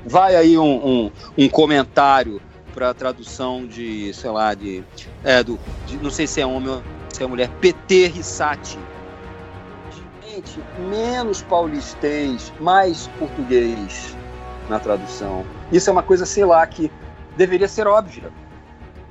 Vai aí um, um, um comentário para tradução de, sei lá, de, é, do, de, não sei se é homem ou se é mulher, PT Rissati. Gente, menos paulistês, mais português na tradução. Isso é uma coisa, sei lá, que deveria ser óbvia,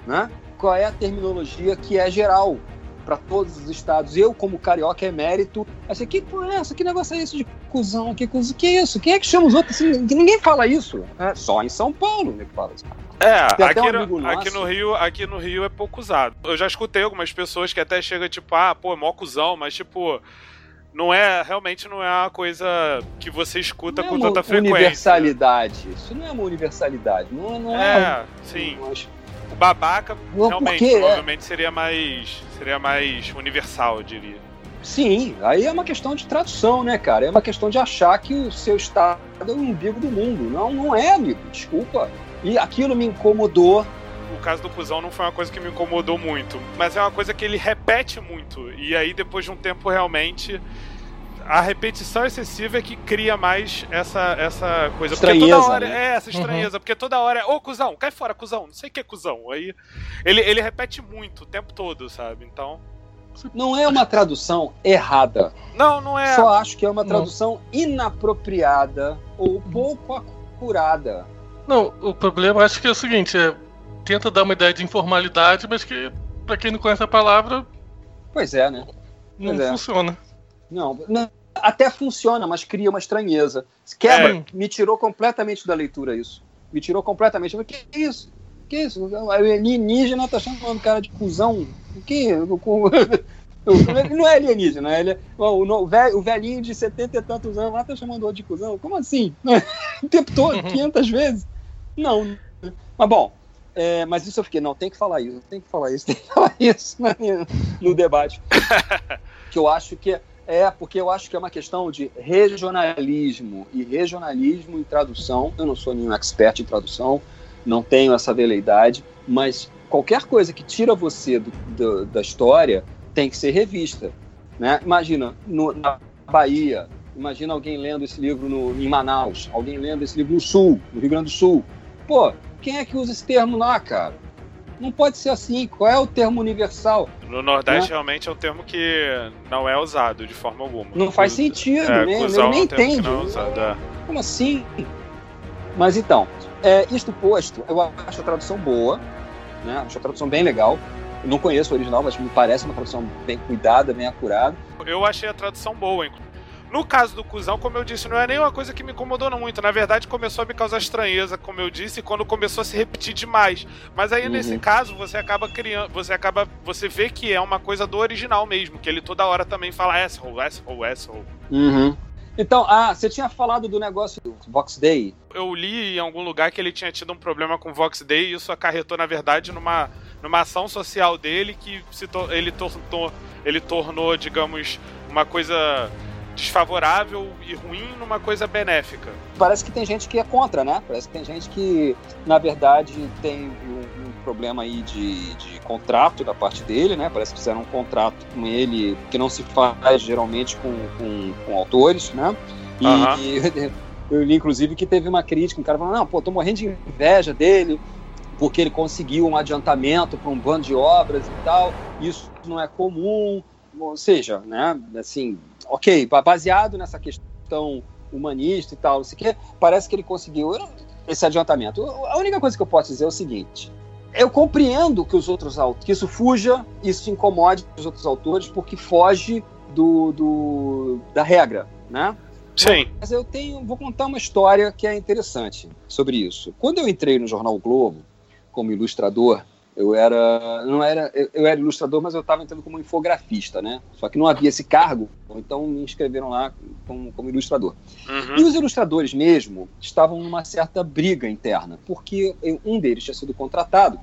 né? Qual é a terminologia que é geral para todos os estados. Eu, como carioca emérito, achei, que porra é essa? Que negócio é esse de cuzão? Que, cuzão? que é isso? Quem é que chama os outros assim? Ninguém fala isso. É só em São Paulo né, que fala isso. É, aqui, um no, aqui, no, Rio, aqui no Rio é pouco usado. Eu já escutei algumas pessoas que até chegam tipo, ah, pô, é mó cuzão, mas tipo, não é, realmente não é uma coisa que você escuta não com é tanta frequência. universalidade. Isso não é uma universalidade. Não, não é, é sim. Não o babaca não, realmente porque, é- provavelmente é... seria mais seria mais universal, eu diria. Sim, aí é uma questão de tradução, né, cara? É uma questão de achar que o seu estado é o umbigo do mundo. Não, não é, amigo. Desculpa. E aquilo me incomodou. O caso do cuzão não foi uma coisa que me incomodou muito, mas é uma coisa que ele repete muito. E aí, depois de um tempo, realmente a repetição excessiva é que cria mais essa, essa coisa. Estranheza, porque toda hora né? é essa estranheza, uhum. porque toda hora é, ô cuzão, cai fora, cuzão, não sei o que é cuzão. Aí ele, ele repete muito o tempo todo, sabe? Então. Não é uma tradução errada. Não, não é. Só acho que é uma tradução não. inapropriada ou pouco acurada. Não, o problema acho que é o seguinte, é, tenta dar uma ideia de informalidade, mas que, para quem não conhece a palavra. Pois é, né? Não é. funciona. Não, não, até funciona, mas cria uma estranheza. Quebra, é. me tirou completamente da leitura isso. Me tirou completamente. Eu falei, que isso? Que isso? O alienígena tá chamando o cara de cuzão. O que? Ele não é alienígena, ele é, o, o, o velhinho de 70 e tantos anos lá tá chamando outro de cuzão. Como assim? o tempo todo, 500 vezes? Não. Mas bom, é, mas isso eu fiquei, não, tem que falar isso, tem que falar isso, tem que falar isso no debate. que eu acho que é, porque eu acho que é uma questão de regionalismo e regionalismo em tradução. Eu não sou nenhum expert em tradução, não tenho essa veleidade, mas qualquer coisa que tira você do, do, da história tem que ser revista. Né? Imagina, no, na Bahia, imagina alguém lendo esse livro no, em Manaus, alguém lendo esse livro no Sul, no Rio Grande do Sul. Pô, quem é que usa esse termo lá, cara? Não pode ser assim. Qual é o termo universal? No Nordeste, né? realmente, é um termo que não é usado de forma alguma. Não faz sentido, é, né? Eu nem entendo. É usado, é. Como assim? Mas então, é, isto posto, eu acho a tradução boa, né? Acho a tradução bem legal. Eu não conheço o original, mas me parece uma tradução bem cuidada, bem acurada. Eu achei a tradução boa, inclusive. No caso do cuzão, como eu disse, não é nenhuma coisa que me incomodou muito. Na verdade, começou a me causar estranheza, como eu disse, quando começou a se repetir demais. Mas aí, uhum. nesse caso, você acaba criando. Você acaba. Você vê que é uma coisa do original mesmo, que ele toda hora também fala asshole, asshole, asshole. Uhum. Então, ah, você tinha falado do negócio do Vox Day. Eu li em algum lugar que ele tinha tido um problema com o Vox Day e isso acarretou, na verdade, numa, numa ação social dele que se to ele, tornou, ele tornou, digamos, uma coisa desfavorável e ruim numa coisa benéfica. Parece que tem gente que é contra, né? Parece que tem gente que, na verdade, tem um, um problema aí de, de, contrato da parte dele, né? Parece que fizeram um contrato com ele que não se faz geralmente com, com, com autores, né? E, uhum. e eu li, inclusive, que teve uma crítica, um cara falando, não, pô, tô morrendo de inveja dele, porque ele conseguiu um adiantamento para um bando de obras e tal, isso não é comum, ou seja, né, assim, ok, baseado nessa questão humanista e tal, não sei o quê, parece que ele conseguiu esse adiantamento. A única coisa que eu posso dizer é o seguinte: eu compreendo que os outros que isso fuja, isso incomode os outros autores, porque foge do, do da regra, né? Sim. Mas eu tenho, vou contar uma história que é interessante sobre isso. Quando eu entrei no jornal o Globo como ilustrador, eu era não era eu, era ilustrador, mas eu estava entrando como infografista, né? Só que não havia esse cargo, então me inscreveram lá como, como ilustrador. Uhum. E os ilustradores mesmo estavam numa certa briga interna, porque eu, um deles tinha sido contratado,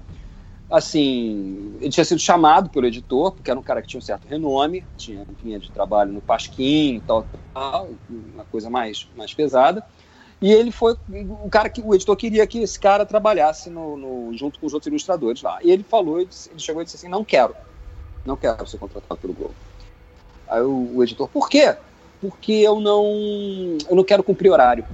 assim, ele tinha sido chamado pelo editor, porque era um cara que tinha um certo renome, tinha vinha de trabalho no Pasquim tal, tal, uma coisa mais mais pesada. E ele foi o cara que o editor queria que esse cara trabalhasse no, no, junto com os outros ilustradores lá. E ele falou, ele chegou e disse assim: não quero, não quero ser contratado pelo Globo. Aí o, o editor, por quê? Porque eu não, eu não quero cumprir horário.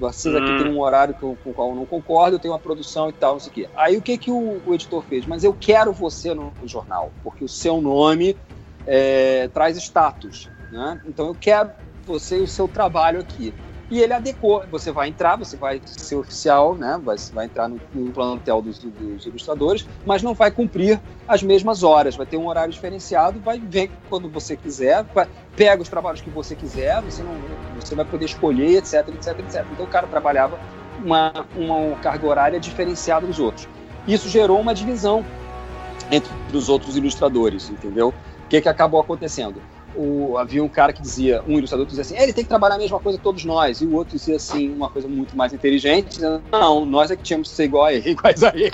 Vocês aqui hum. têm um horário com, com o qual eu não concordo, eu tenho uma produção e tal, não sei o quê. Aí o que, que o, o editor fez? Mas eu quero você no, no jornal, porque o seu nome é, traz status. Né? Então eu quero você e o seu trabalho aqui e ele adequou. Você vai entrar, você vai ser oficial, né? Vai, vai entrar no, no plantel dos, dos, ilustradores, mas não vai cumprir as mesmas horas. Vai ter um horário diferenciado, vai ver quando você quiser, vai, pega os trabalhos que você quiser, você, não, você vai poder escolher, etc, etc, etc. Então o cara trabalhava uma, uma carga horária diferenciada dos outros. Isso gerou uma divisão entre os outros ilustradores, entendeu? O que, que acabou acontecendo? O, havia um cara que dizia, um ilustrador que dizia assim, é, ele tem que trabalhar a mesma coisa que todos nós, e o outro dizia assim, uma coisa muito mais inteligente, dizendo, não, nós é que tínhamos que ser igual a ele, iguais a ele.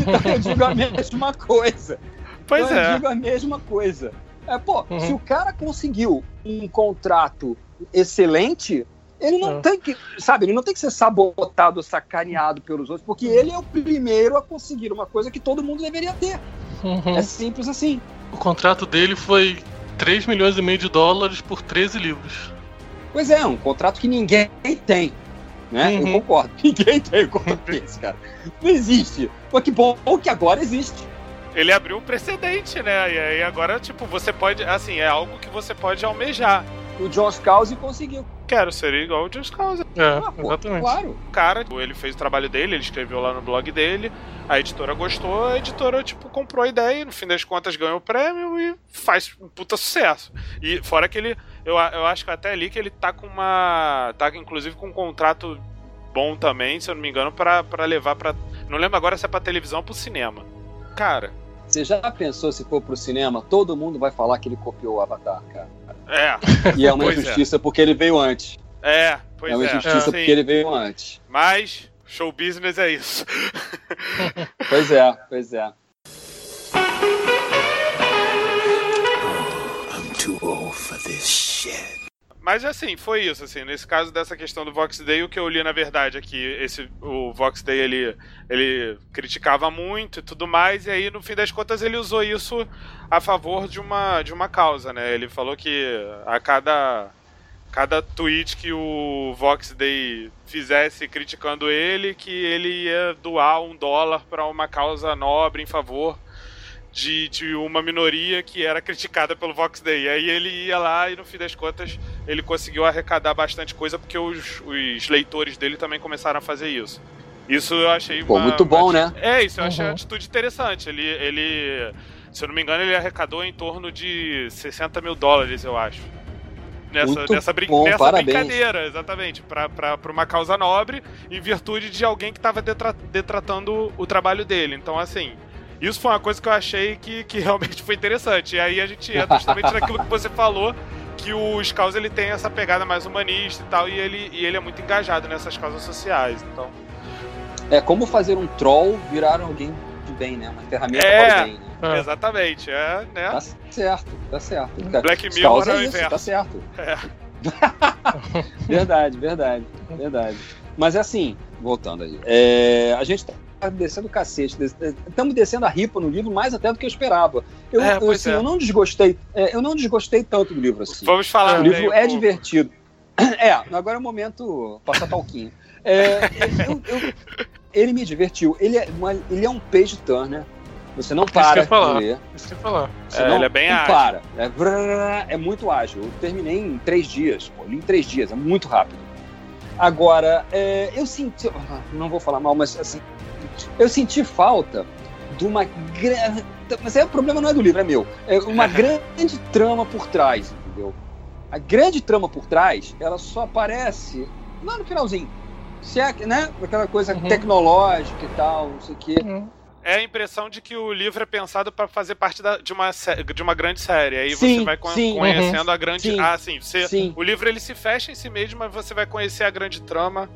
então eu digo a mesma coisa. Pois então, é. Eu digo a mesma coisa. É, pô, uhum. se o cara conseguiu um contrato excelente, ele não uhum. tem que, sabe, ele não tem que ser sabotado, sacaneado pelos outros, porque ele é o primeiro a conseguir uma coisa que todo mundo deveria ter. Uhum. É simples assim. O contrato dele foi 3 milhões e meio de dólares por 13 livros. Pois é, um contrato que ninguém tem. Né? Uhum. Eu concordo. Ninguém tem um contrato desse, cara. Não existe. Mas que bom que agora existe. Ele abriu um precedente, né? E aí agora, tipo, você pode. Assim, é algo que você pode almejar. O John Scalzi conseguiu. Quero ser igual o John Scalzi. É, ah, exatamente. Claro. O cara, ele fez o trabalho dele, ele escreveu lá no blog dele, a editora gostou, a editora, tipo, comprou a ideia e no fim das contas ganhou o prêmio e faz um puta sucesso. E fora que ele, eu, eu acho que até ali que ele tá com uma, tá inclusive com um contrato bom também, se eu não me engano, para levar para Não lembro agora se é pra televisão ou pro cinema. Cara, Você já pensou se for pro cinema, todo mundo vai falar que ele copiou o Avatar, cara. É, E é uma Pois é. injustiça porque ele veio antes. é, pois é uma é. injustiça Sim. porque ele veio antes. Mas show business é isso. Pois é, pois é. I'm too old for this shit. Mas assim, foi isso, assim, nesse caso dessa questão do Vox Day, o que eu li na verdade é que esse, o Vox Day, ele, ele criticava muito e tudo mais, e aí no fim das contas ele usou isso a favor de uma, de uma causa, né? Ele falou que a cada, cada tweet que o Vox Day fizesse criticando ele, que ele ia doar um dólar para uma causa nobre em favor de, de uma minoria que era criticada pelo Vox Day. E aí ele ia lá e no fim das contas ele conseguiu arrecadar bastante coisa porque os, os leitores dele também começaram a fazer isso. Isso eu achei Pô, uma- muito bom, uma- né? É, isso eu achei Uhum. uma atitude interessante. Ele, ele, se eu não me engano, ele arrecadou em torno de 60 mil dólares, eu acho. Nessa, Muito nessa, brin- bom, nessa brincadeira, exatamente, pra uma causa nobre, em virtude de alguém que estava detratando o trabalho dele. Então, assim, isso foi uma coisa que eu achei que, que realmente foi interessante. E aí a gente entra justamente naquilo que você falou, que o Scaus ele tem essa pegada mais humanista e tal, e ele, e ele é muito engajado nessas causas sociais. Então, É como fazer um troll virar alguém de bem, né? Uma ferramenta É. para o bem. Né? É. exatamente, é, né? Tá certo, tá certo. Black Mirror é o é isso, inverso. tá certo. É. verdade, verdade, verdade. Mas é assim, voltando aí. é, a gente tá descendo o cacete. Estamos descendo a ripa no livro mais até do que eu esperava. Eu, É, eu, assim, é. eu não desgostei. é, eu não desgostei tanto do livro assim. Vamos falar O livro é pouco. divertido. É, agora é o momento passar talquinho. É, eu- eu- ele me divertiu. Ele é, uma- ele é um page turner. Você não para falar. de ler. Isso que eu falar. Você É, não, ele é bem não ágil. para. É, brrr, é muito ágil. Eu terminei em três dias. Pô, li em três dias. É muito rápido. Agora, é, eu senti. Não vou falar mal, mas assim. Eu senti falta de uma grande. Mas aí o problema não é do livro, é meu. É uma grande trama por trás, entendeu? A grande trama por trás, ela só aparece lá no finalzinho. Se é, né? Aquela coisa Uhum. tecnológica e tal, não sei o quê. Uhum. É a impressão de que o livro é pensado para fazer parte da- de, uma, de uma grande série. Aí Sim, você vai con- sim. conhecendo a grande. Sim. Ah, sim, você- Sim. O livro ele se fecha em si mesmo, mas você vai conhecer a grande trama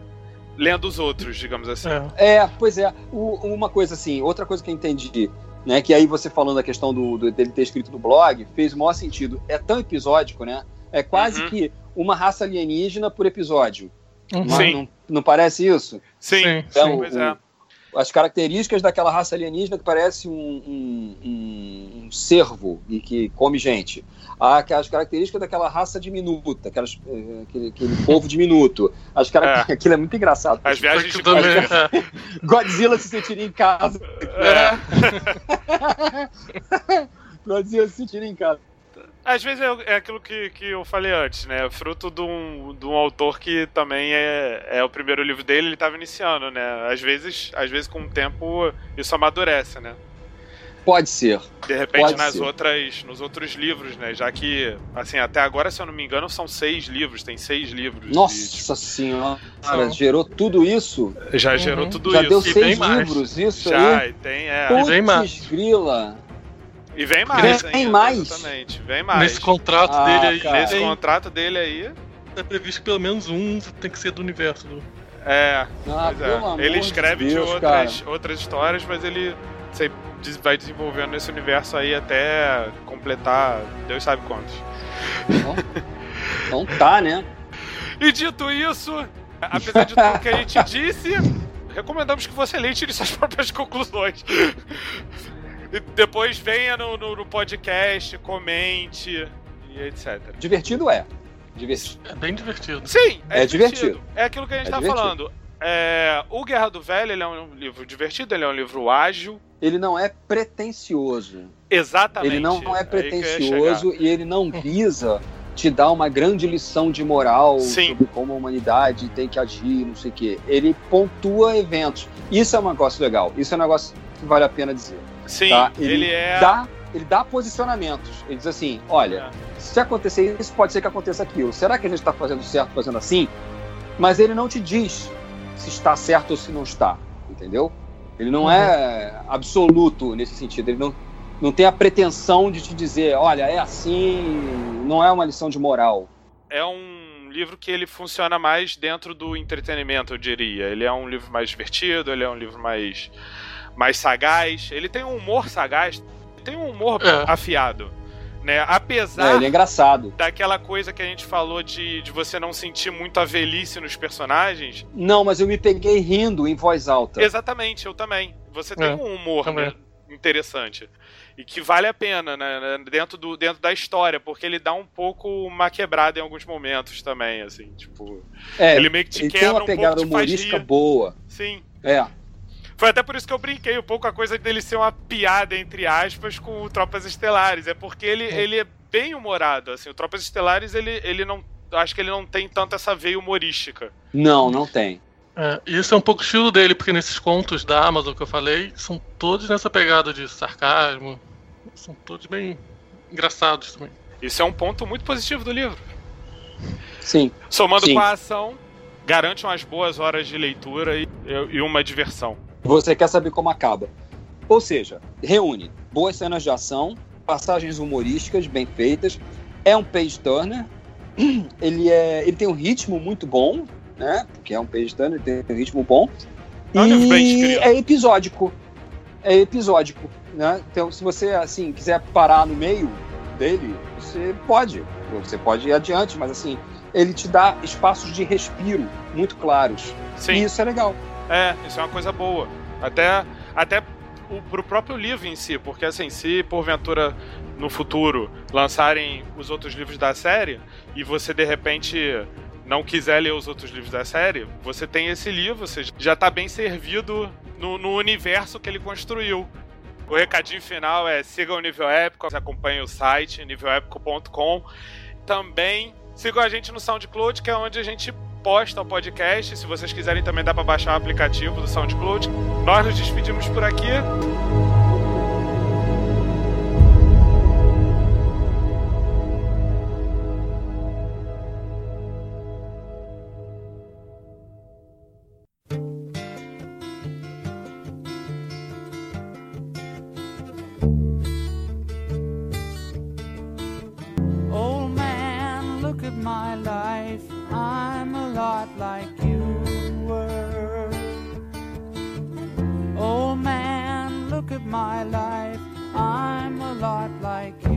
lendo os outros, digamos assim. É. É, pois é. O- uma coisa assim, outra coisa que eu entendi, né? Que aí você falando da questão do, do- dele ter escrito no blog, fez o maior sentido. É tão episódico, né? É quase Uhum. que uma raça alienígena por episódio. Uhum. Não, Sim. não, não parece isso? Sim, Sim, Então, sim. pois o- é. As características daquela raça alienígena que parece um, um, um- um cervo e que come gente. Há as características daquela raça diminuta, aquelas, eh, aquele, aquele povo diminuto. As carac- Aquilo é muito engraçado. As viagens de também, é. Godzilla se sentiria em casa. É. Godzilla se sentiria em casa. Às vezes é, é aquilo que, que eu falei antes, né? Fruto de um, de um autor que também é, é o primeiro livro dele, ele estava iniciando, né? Às vezes, às vezes com o tempo isso amadurece, né? Pode ser. De repente Pode nas ser. outras, nos outros livros, né? Já que, assim, até agora, se eu não me engano, são seis livros, tem seis livros. Nossa senhora, São. gerou tudo isso? E já Uhum. gerou tudo Já isso. deu e seis bem mais. livros, isso Já, aí? e tem, é. Pô, vem mais. Grila. E vem mais. Vem ainda, mais. Exatamente, vem mais. Nesse contrato Ah, dele aí, cara. Nesse tem, contrato dele aí, é previsto que pelo menos um tem que ser do universo. Do... é. Ah, é. Ele escreve de de, Deus, outras, outras histórias, mas ele sei, des- vai desenvolvendo esse universo aí até completar Deus sabe quantos. Então, então tá, né? E dito isso, apesar de tudo que a gente disse, recomendamos que você leia e tire suas próprias conclusões. E depois venha no, no- no podcast, comente e etc. Divertido é. Divertido. É bem divertido. Sim, é, É divertido. divertido. É aquilo que a gente É tá divertido. falando. É, o Guerra do Velho ele é um livro divertido, ele é um livro ágil. Ele não é pretencioso. Exatamente. Ele não é pretencioso e ele não visa te dar uma grande lição de moral Sim. sobre como a humanidade tem que agir, não sei o quê. Ele pontua eventos. Isso é um negócio legal. Isso é um negócio que vale a pena dizer. Sim, tá? ele, Ele é. Dá, ele dá posicionamentos. Ele diz assim: olha, É. se acontecer isso, pode ser que aconteça aquilo. Será que a gente está fazendo certo fazendo assim? Mas ele não te diz se está certo ou se não está, entendeu? Ele não Uhum. é absoluto nesse sentido. Ele não, não tem a pretensão de te dizer, olha, é assim, não é uma lição de moral. É um livro que ele funciona mais dentro do entretenimento, eu diria. Ele é um livro mais divertido, ele é um livro mais, mais sagaz. Ele tem um humor sagaz, tem um humor É. afiado. Né? Apesar É, ele é engraçado. daquela coisa que a gente falou de, de você não sentir muito a velhice nos personagens. Não, mas eu me peguei rindo em voz alta. Exatamente, eu também. Você tem É, um humor né, interessante. E que vale a pena, né, né, dentro, do, dentro da história, porque ele dá um pouco uma quebrada em alguns momentos também, assim, tipo. É, ele meio que te ele tem quebra uma um pegada pouco, te faz humorística rir. boa. Sim. É. Foi até por isso que eu brinquei um pouco a coisa dele ser uma piada, entre aspas, com o Tropas Estelares. É porque ele, ele é bem humorado, assim. O Tropas Estelares, ele, ele não. Acho que ele não tem tanto essa veia humorística. Não, não tem. É, e esse é um pouco o estilo dele, porque nesses contos da Amazon que eu falei, são todos nessa pegada de sarcasmo. São todos bem engraçados também. Isso é um ponto muito positivo do livro. Sim. Somando Sim. com a ação, garante umas boas horas de leitura e, e uma diversão. Você quer saber como acaba. Ou seja, reúne boas cenas de ação, passagens humorísticas bem feitas. É um page turner. Ele, é, ele tem um ritmo muito bom, né? Porque é um page turner, ele tem um ritmo bom. Bem E é episódico. É episódico, né? Então, se você assim quiser parar no meio dele, você pode. Você pode ir adiante, mas assim, ele te dá espaços de respiro muito claros. E Sim, isso é legal. É, isso é uma coisa boa. Até, até o, pro próprio livro em si, porque assim, se porventura no futuro lançarem os outros livros da série e você de repente não quiser ler os outros livros da série, você tem esse livro, você já tá bem servido no, no universo que ele construiu. O recadinho final é siga o Nível Épico, acompanhe o site nívelépico.com. Também sigam a gente no SoundCloud, que é onde a gente posta o podcast. Se vocês quiserem também dá para baixar o aplicativo do SoundCloud. Nós nos despedimos por aqui. My life. I'm a lot like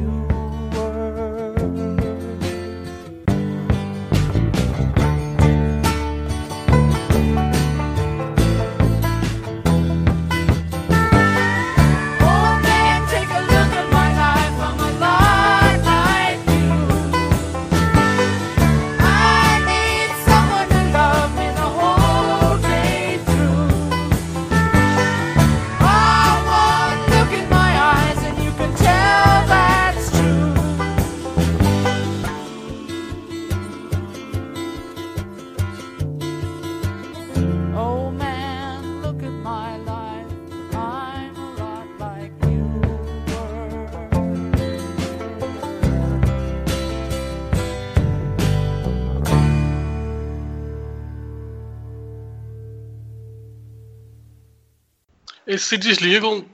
Eles se desligam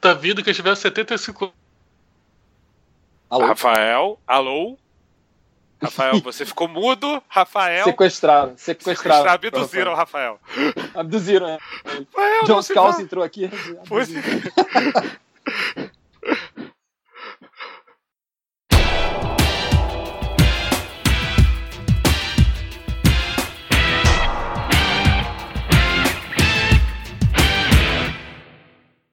da vida que eles tiveram 75 anos. Alô? Rafael, alô? Rafael, você ficou mudo? Rafael, Sequestraram, sequestraram. sequestraram, abduziram o Rafael. Abduziram. é. Rafael, John Scouse vai- entrou aqui. Você-